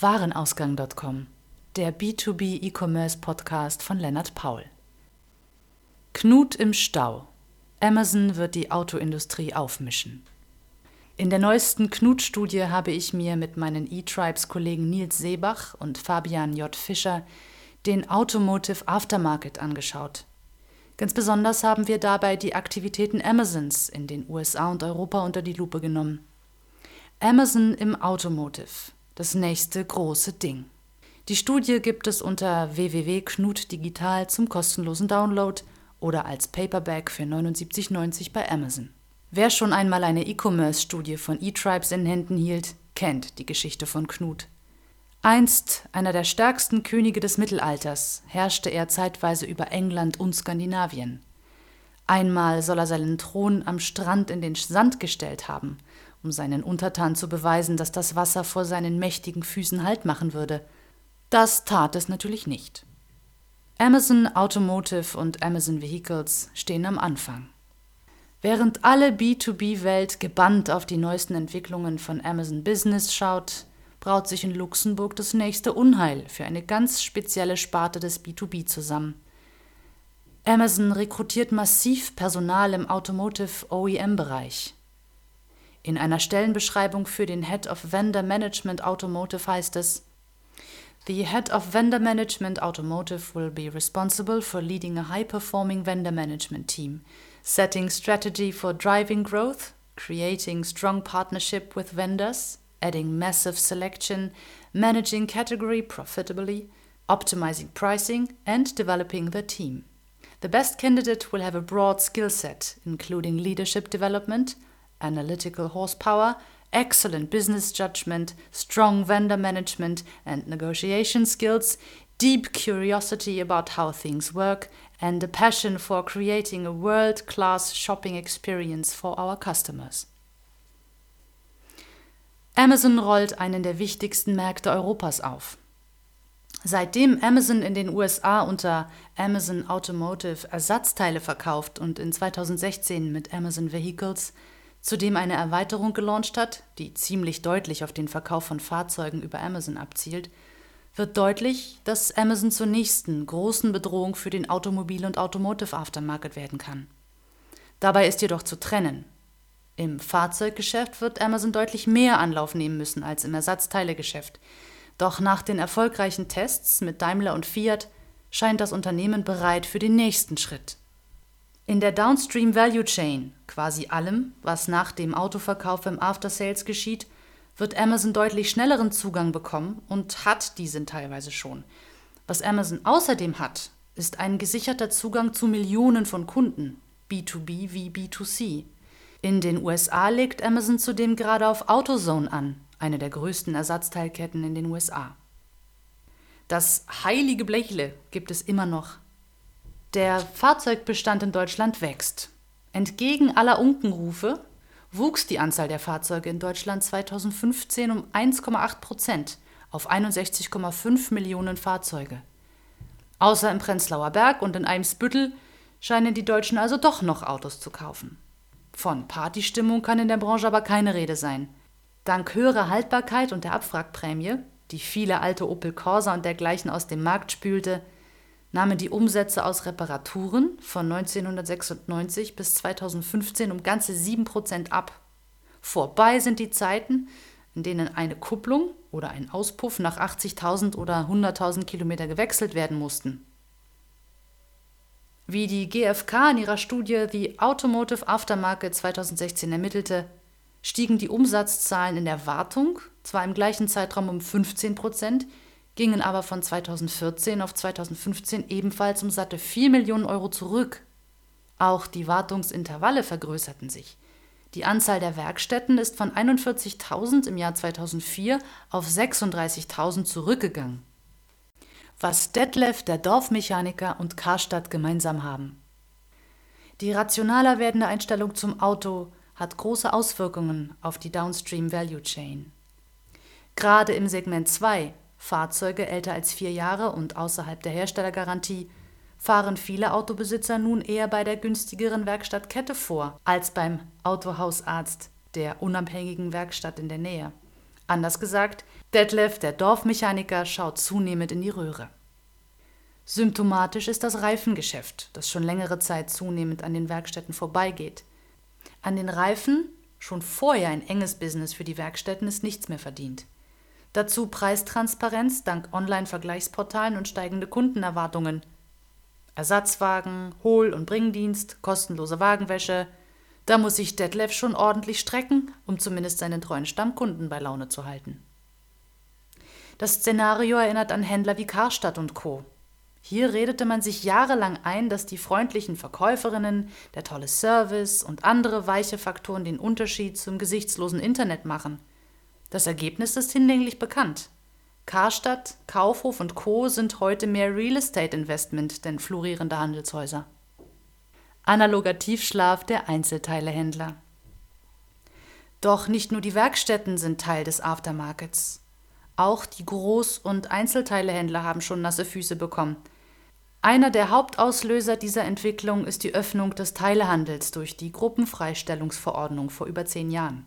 Warenausgang.com, der B2B E-Commerce Podcast von Lennart Paul. Knut im Stau. Amazon wird die Autoindustrie aufmischen. In der neuesten Knut-Studie habe ich mir mit meinen E-Tribes-Kollegen Nils Seebach und Fabian J. Fischer den Automotive Aftermarket angeschaut. Ganz besonders haben wir dabei die Aktivitäten Amazons in den USA und Europa unter die Lupe genommen. Amazon im Automotive das nächste große Ding. Die Studie gibt es unter www.knutdigital zum kostenlosen Download oder als Paperback für 79,90 bei Amazon. Wer schon einmal eine E-Commerce-Studie von eTribes in Händen hielt, kennt die Geschichte von Knut. Einst einer der stärksten Könige des Mittelalters, herrschte er zeitweise über England und Skandinavien. Einmal soll er seinen Thron am Strand in den Sand gestellt haben um seinen Untertanen zu beweisen, dass das Wasser vor seinen mächtigen Füßen Halt machen würde. Das tat es natürlich nicht. Amazon Automotive und Amazon Vehicles stehen am Anfang. Während alle B2B-Welt gebannt auf die neuesten Entwicklungen von Amazon Business schaut, braut sich in Luxemburg das nächste Unheil für eine ganz spezielle Sparte des B2B zusammen. Amazon rekrutiert massiv Personal im Automotive OEM-Bereich. In einer Stellenbeschreibung für den Head of Vendor Management Automotive heißt es, The Head of Vendor Management Automotive will be responsible for leading a high performing vendor management team, setting strategy for driving growth, creating strong partnership with vendors, adding massive selection, managing category profitably, optimizing pricing, and developing the team. The best candidate will have a broad skill set, including leadership development, analytical horsepower, excellent business judgment, strong vendor management and negotiation skills, deep curiosity about how things work, and a passion for creating a world class shopping experience for our customers. Amazon rollt einen der wichtigsten Märkte Europas auf. Seitdem Amazon in den USA unter Amazon Automotive Ersatzteile verkauft und in 2016 mit Amazon Vehicles zudem eine Erweiterung gelauncht hat, die ziemlich deutlich auf den Verkauf von Fahrzeugen über Amazon abzielt, wird deutlich, dass Amazon zur nächsten großen Bedrohung für den Automobil- und Automotive Aftermarket werden kann. Dabei ist jedoch zu trennen. Im Fahrzeuggeschäft wird Amazon deutlich mehr Anlauf nehmen müssen als im Ersatzteilegeschäft. Doch nach den erfolgreichen Tests mit Daimler und Fiat scheint das Unternehmen bereit für den nächsten Schritt. In der Downstream Value Chain, quasi allem, was nach dem Autoverkauf im After Sales geschieht, wird Amazon deutlich schnelleren Zugang bekommen und hat diesen teilweise schon. Was Amazon außerdem hat, ist ein gesicherter Zugang zu Millionen von Kunden, B2B wie B2C. In den USA legt Amazon zudem gerade auf AutoZone an, eine der größten Ersatzteilketten in den USA. Das heilige Blechle gibt es immer noch der Fahrzeugbestand in Deutschland wächst. Entgegen aller Unkenrufe wuchs die Anzahl der Fahrzeuge in Deutschland 2015 um 1,8 Prozent auf 61,5 Millionen Fahrzeuge. Außer im Prenzlauer Berg und in Eimsbüttel scheinen die Deutschen also doch noch Autos zu kaufen. Von Partystimmung kann in der Branche aber keine Rede sein. Dank höherer Haltbarkeit und der Abwrackprämie, die viele alte Opel Corsa und dergleichen aus dem Markt spülte, nahmen die Umsätze aus Reparaturen von 1996 bis 2015 um ganze 7% ab. Vorbei sind die Zeiten, in denen eine Kupplung oder ein Auspuff nach 80.000 oder 100.000 Kilometer gewechselt werden mussten. Wie die GfK in ihrer Studie The Automotive Aftermarket 2016 ermittelte, stiegen die Umsatzzahlen in der Wartung zwar im gleichen Zeitraum um 15 Prozent, gingen aber von 2014 auf 2015 ebenfalls um satte 4 Millionen Euro zurück. Auch die Wartungsintervalle vergrößerten sich. Die Anzahl der Werkstätten ist von 41.000 im Jahr 2004 auf 36.000 zurückgegangen. Was Detlef, der Dorfmechaniker und Karstadt gemeinsam haben. Die rationaler werdende Einstellung zum Auto hat große Auswirkungen auf die Downstream Value Chain. Gerade im Segment 2 Fahrzeuge älter als vier Jahre und außerhalb der Herstellergarantie fahren viele Autobesitzer nun eher bei der günstigeren Werkstattkette vor als beim Autohausarzt der unabhängigen Werkstatt in der Nähe. Anders gesagt, Detlef, der Dorfmechaniker, schaut zunehmend in die Röhre. Symptomatisch ist das Reifengeschäft, das schon längere Zeit zunehmend an den Werkstätten vorbeigeht. An den Reifen, schon vorher ein enges Business für die Werkstätten, ist nichts mehr verdient. Dazu Preistransparenz dank Online-Vergleichsportalen und steigende Kundenerwartungen. Ersatzwagen, Hohl- und Bringdienst, kostenlose Wagenwäsche. Da muss sich Detlef schon ordentlich strecken, um zumindest seinen treuen Stammkunden bei Laune zu halten. Das Szenario erinnert an Händler wie Karstadt und Co. Hier redete man sich jahrelang ein, dass die freundlichen Verkäuferinnen, der tolle Service und andere weiche Faktoren den Unterschied zum gesichtslosen Internet machen. Das Ergebnis ist hinlänglich bekannt. Karstadt, Kaufhof und Co. sind heute mehr Real Estate Investment denn florierende Handelshäuser. Analoger Tiefschlaf der Einzelteilehändler. Doch nicht nur die Werkstätten sind Teil des Aftermarkets. Auch die Groß- und Einzelteilehändler haben schon nasse Füße bekommen – einer der Hauptauslöser dieser Entwicklung ist die Öffnung des Teilehandels durch die Gruppenfreistellungsverordnung vor über zehn Jahren.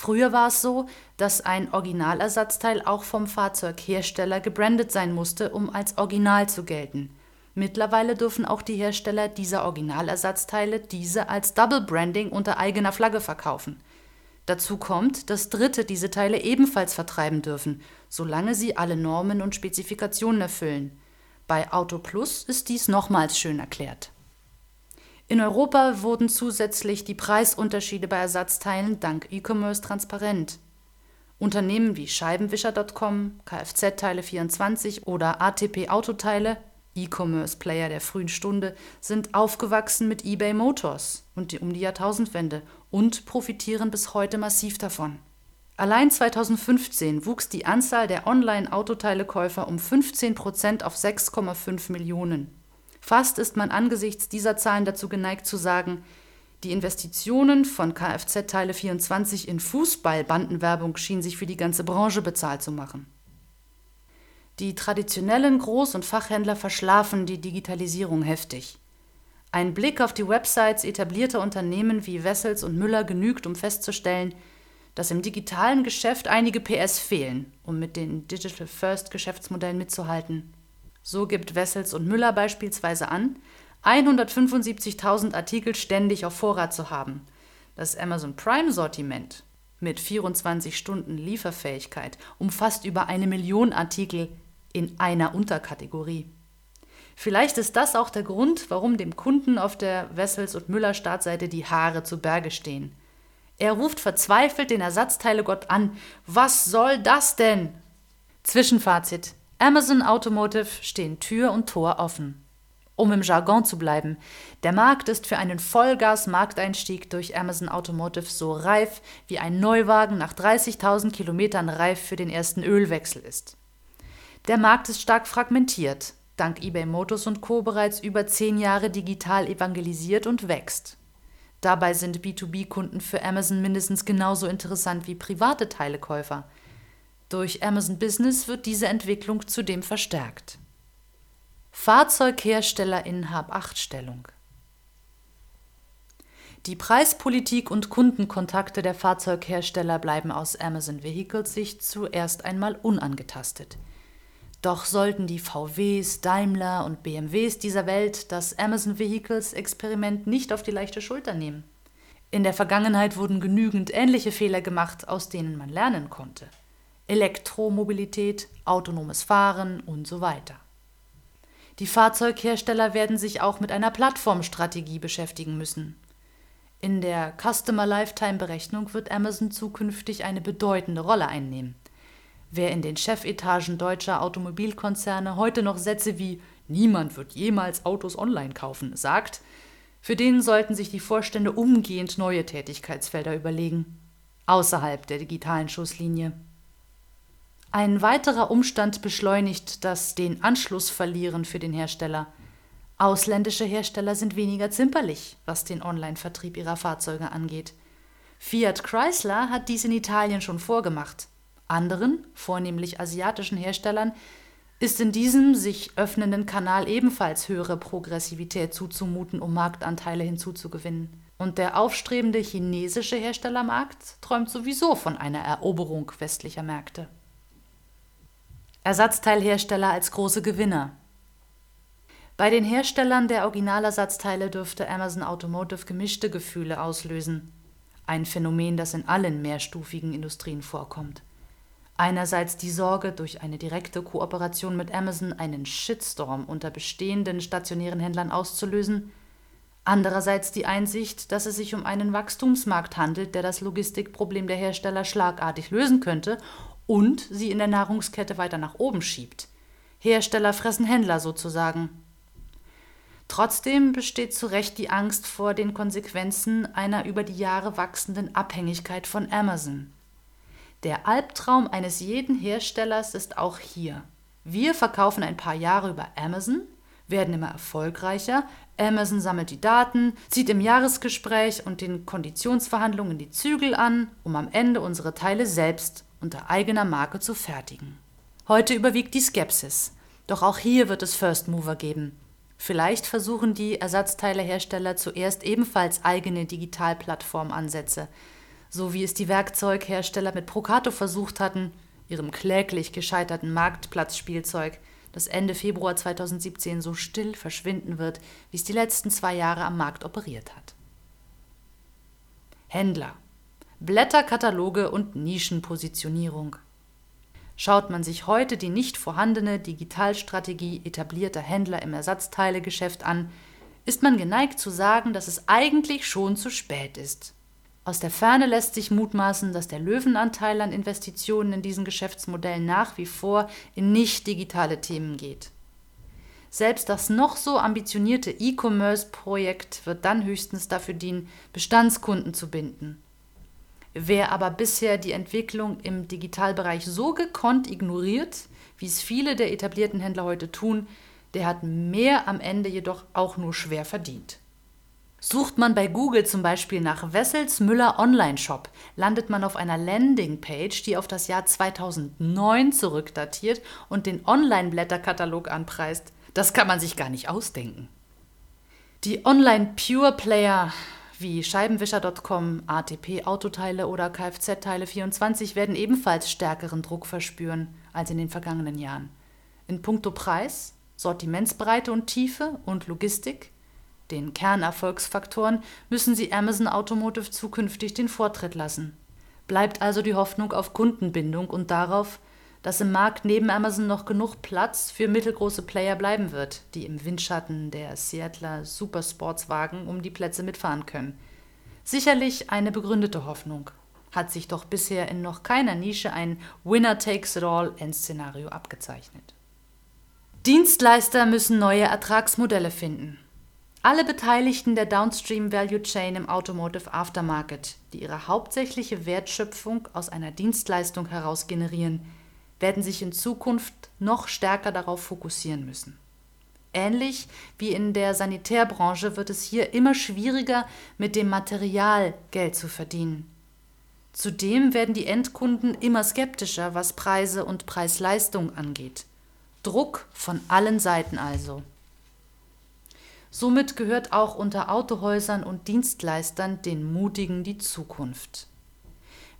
Früher war es so, dass ein Originalersatzteil auch vom Fahrzeughersteller gebrandet sein musste, um als Original zu gelten. Mittlerweile dürfen auch die Hersteller dieser Originalersatzteile diese als Double Branding unter eigener Flagge verkaufen. Dazu kommt, dass Dritte diese Teile ebenfalls vertreiben dürfen, solange sie alle Normen und Spezifikationen erfüllen. Bei Auto Plus ist dies nochmals schön erklärt. In Europa wurden zusätzlich die Preisunterschiede bei Ersatzteilen dank E-Commerce transparent. Unternehmen wie Scheibenwischer.com, Kfz-Teile24 oder ATP Autoteile, E-Commerce-Player der frühen Stunde, sind aufgewachsen mit eBay Motors und um die Jahrtausendwende und profitieren bis heute massiv davon. Allein 2015 wuchs die Anzahl der Online-Autoteilekäufer um 15 Prozent auf 6,5 Millionen. Fast ist man angesichts dieser Zahlen dazu geneigt zu sagen, die Investitionen von Kfz-Teile24 in Fußball-Bandenwerbung schienen sich für die ganze Branche bezahlt zu machen. Die traditionellen Groß- und Fachhändler verschlafen die Digitalisierung heftig. Ein Blick auf die Websites etablierter Unternehmen wie Wessels und Müller genügt, um festzustellen, dass im digitalen Geschäft einige PS fehlen, um mit den Digital First Geschäftsmodellen mitzuhalten. So gibt Wessels und Müller beispielsweise an, 175.000 Artikel ständig auf Vorrat zu haben. Das Amazon Prime Sortiment mit 24 Stunden Lieferfähigkeit umfasst über eine Million Artikel in einer Unterkategorie. Vielleicht ist das auch der Grund, warum dem Kunden auf der Wessels und Müller Startseite die Haare zu Berge stehen. Er ruft verzweifelt den Ersatzteilegott an. Was soll das denn? Zwischenfazit. Amazon Automotive stehen Tür und Tor offen. Um im Jargon zu bleiben, der Markt ist für einen Vollgas-Markteinstieg durch Amazon Automotive so reif, wie ein Neuwagen nach 30.000 Kilometern reif für den ersten Ölwechsel ist. Der Markt ist stark fragmentiert, dank eBay Motors und Co. bereits über zehn Jahre digital evangelisiert und wächst. Dabei sind B2B-Kunden für Amazon mindestens genauso interessant wie private Teilekäufer. Durch Amazon Business wird diese Entwicklung zudem verstärkt. Fahrzeughersteller in Hab-8-Stellung. Die Preispolitik und Kundenkontakte der Fahrzeughersteller bleiben aus Amazon Vehicles Sicht zuerst einmal unangetastet. Doch sollten die VWs, Daimler und BMWs dieser Welt das Amazon Vehicles Experiment nicht auf die leichte Schulter nehmen. In der Vergangenheit wurden genügend ähnliche Fehler gemacht, aus denen man lernen konnte. Elektromobilität, autonomes Fahren und so weiter. Die Fahrzeughersteller werden sich auch mit einer Plattformstrategie beschäftigen müssen. In der Customer Lifetime Berechnung wird Amazon zukünftig eine bedeutende Rolle einnehmen. Wer in den Chefetagen deutscher Automobilkonzerne heute noch Sätze wie Niemand wird jemals Autos online kaufen sagt, für den sollten sich die Vorstände umgehend neue Tätigkeitsfelder überlegen, außerhalb der digitalen Schusslinie. Ein weiterer Umstand beschleunigt das den Anschluss verlieren für den Hersteller. Ausländische Hersteller sind weniger zimperlich, was den Online-Vertrieb ihrer Fahrzeuge angeht. Fiat Chrysler hat dies in Italien schon vorgemacht. Anderen, vornehmlich asiatischen Herstellern, ist in diesem sich öffnenden Kanal ebenfalls höhere Progressivität zuzumuten, um Marktanteile hinzuzugewinnen. Und der aufstrebende chinesische Herstellermarkt träumt sowieso von einer Eroberung westlicher Märkte. Ersatzteilhersteller als große Gewinner. Bei den Herstellern der Originalersatzteile dürfte Amazon Automotive gemischte Gefühle auslösen. Ein Phänomen, das in allen mehrstufigen Industrien vorkommt. Einerseits die Sorge, durch eine direkte Kooperation mit Amazon einen Shitstorm unter bestehenden stationären Händlern auszulösen, andererseits die Einsicht, dass es sich um einen Wachstumsmarkt handelt, der das Logistikproblem der Hersteller schlagartig lösen könnte und sie in der Nahrungskette weiter nach oben schiebt. Hersteller fressen Händler sozusagen. Trotzdem besteht zu Recht die Angst vor den Konsequenzen einer über die Jahre wachsenden Abhängigkeit von Amazon. Der Albtraum eines jeden Herstellers ist auch hier. Wir verkaufen ein paar Jahre über Amazon, werden immer erfolgreicher, Amazon sammelt die Daten, zieht im Jahresgespräch und den Konditionsverhandlungen die Zügel an, um am Ende unsere Teile selbst unter eigener Marke zu fertigen. Heute überwiegt die Skepsis, doch auch hier wird es First Mover geben. Vielleicht versuchen die Ersatzteilehersteller zuerst ebenfalls eigene Digitalplattformansätze, so wie es die Werkzeughersteller mit Procato versucht hatten, ihrem kläglich gescheiterten Marktplatzspielzeug, das Ende Februar 2017 so still verschwinden wird, wie es die letzten zwei Jahre am Markt operiert hat. Händler, Blätterkataloge und Nischenpositionierung. Schaut man sich heute die nicht vorhandene Digitalstrategie etablierter Händler im Ersatzteilegeschäft an, ist man geneigt zu sagen, dass es eigentlich schon zu spät ist. Aus der Ferne lässt sich mutmaßen, dass der Löwenanteil an Investitionen in diesen Geschäftsmodellen nach wie vor in nicht digitale Themen geht. Selbst das noch so ambitionierte E-Commerce-Projekt wird dann höchstens dafür dienen, Bestandskunden zu binden. Wer aber bisher die Entwicklung im Digitalbereich so gekonnt ignoriert, wie es viele der etablierten Händler heute tun, der hat mehr am Ende jedoch auch nur schwer verdient. Sucht man bei Google zum Beispiel nach Wessels Müller Online Shop, landet man auf einer Landingpage, die auf das Jahr 2009 zurückdatiert und den Online-Blätterkatalog anpreist. Das kann man sich gar nicht ausdenken. Die Online-Pure-Player wie Scheibenwischer.com, ATP Autoteile oder Kfz-Teile24 werden ebenfalls stärkeren Druck verspüren als in den vergangenen Jahren. In puncto Preis, Sortimentsbreite und Tiefe und Logistik den Kernerfolgsfaktoren, müssen sie Amazon Automotive zukünftig den Vortritt lassen. Bleibt also die Hoffnung auf Kundenbindung und darauf, dass im Markt neben Amazon noch genug Platz für mittelgroße Player bleiben wird, die im Windschatten der Seattler Supersportswagen um die Plätze mitfahren können. Sicherlich eine begründete Hoffnung. Hat sich doch bisher in noch keiner Nische ein Winner-Takes-it-all-Endszenario abgezeichnet. Dienstleister müssen neue Ertragsmodelle finden. Alle Beteiligten der Downstream Value Chain im Automotive Aftermarket, die ihre hauptsächliche Wertschöpfung aus einer Dienstleistung heraus generieren, werden sich in Zukunft noch stärker darauf fokussieren müssen. Ähnlich wie in der Sanitärbranche wird es hier immer schwieriger, mit dem Material Geld zu verdienen. Zudem werden die Endkunden immer skeptischer, was Preise und Preis-Leistung angeht. Druck von allen Seiten also. Somit gehört auch unter Autohäusern und Dienstleistern den Mutigen die Zukunft.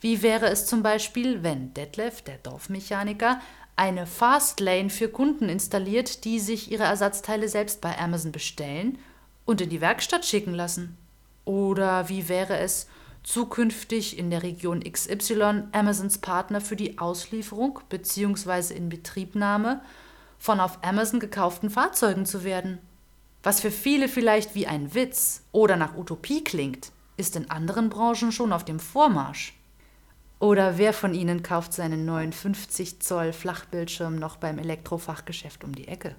Wie wäre es zum Beispiel, wenn Detlef, der Dorfmechaniker, eine Fastlane für Kunden installiert, die sich ihre Ersatzteile selbst bei Amazon bestellen und in die Werkstatt schicken lassen? Oder wie wäre es, zukünftig in der Region XY Amazons Partner für die Auslieferung bzw. Inbetriebnahme von auf Amazon gekauften Fahrzeugen zu werden? Was für viele vielleicht wie ein Witz oder nach Utopie klingt, ist in anderen Branchen schon auf dem Vormarsch. Oder wer von Ihnen kauft seinen neuen 50 Zoll Flachbildschirm noch beim Elektrofachgeschäft um die Ecke?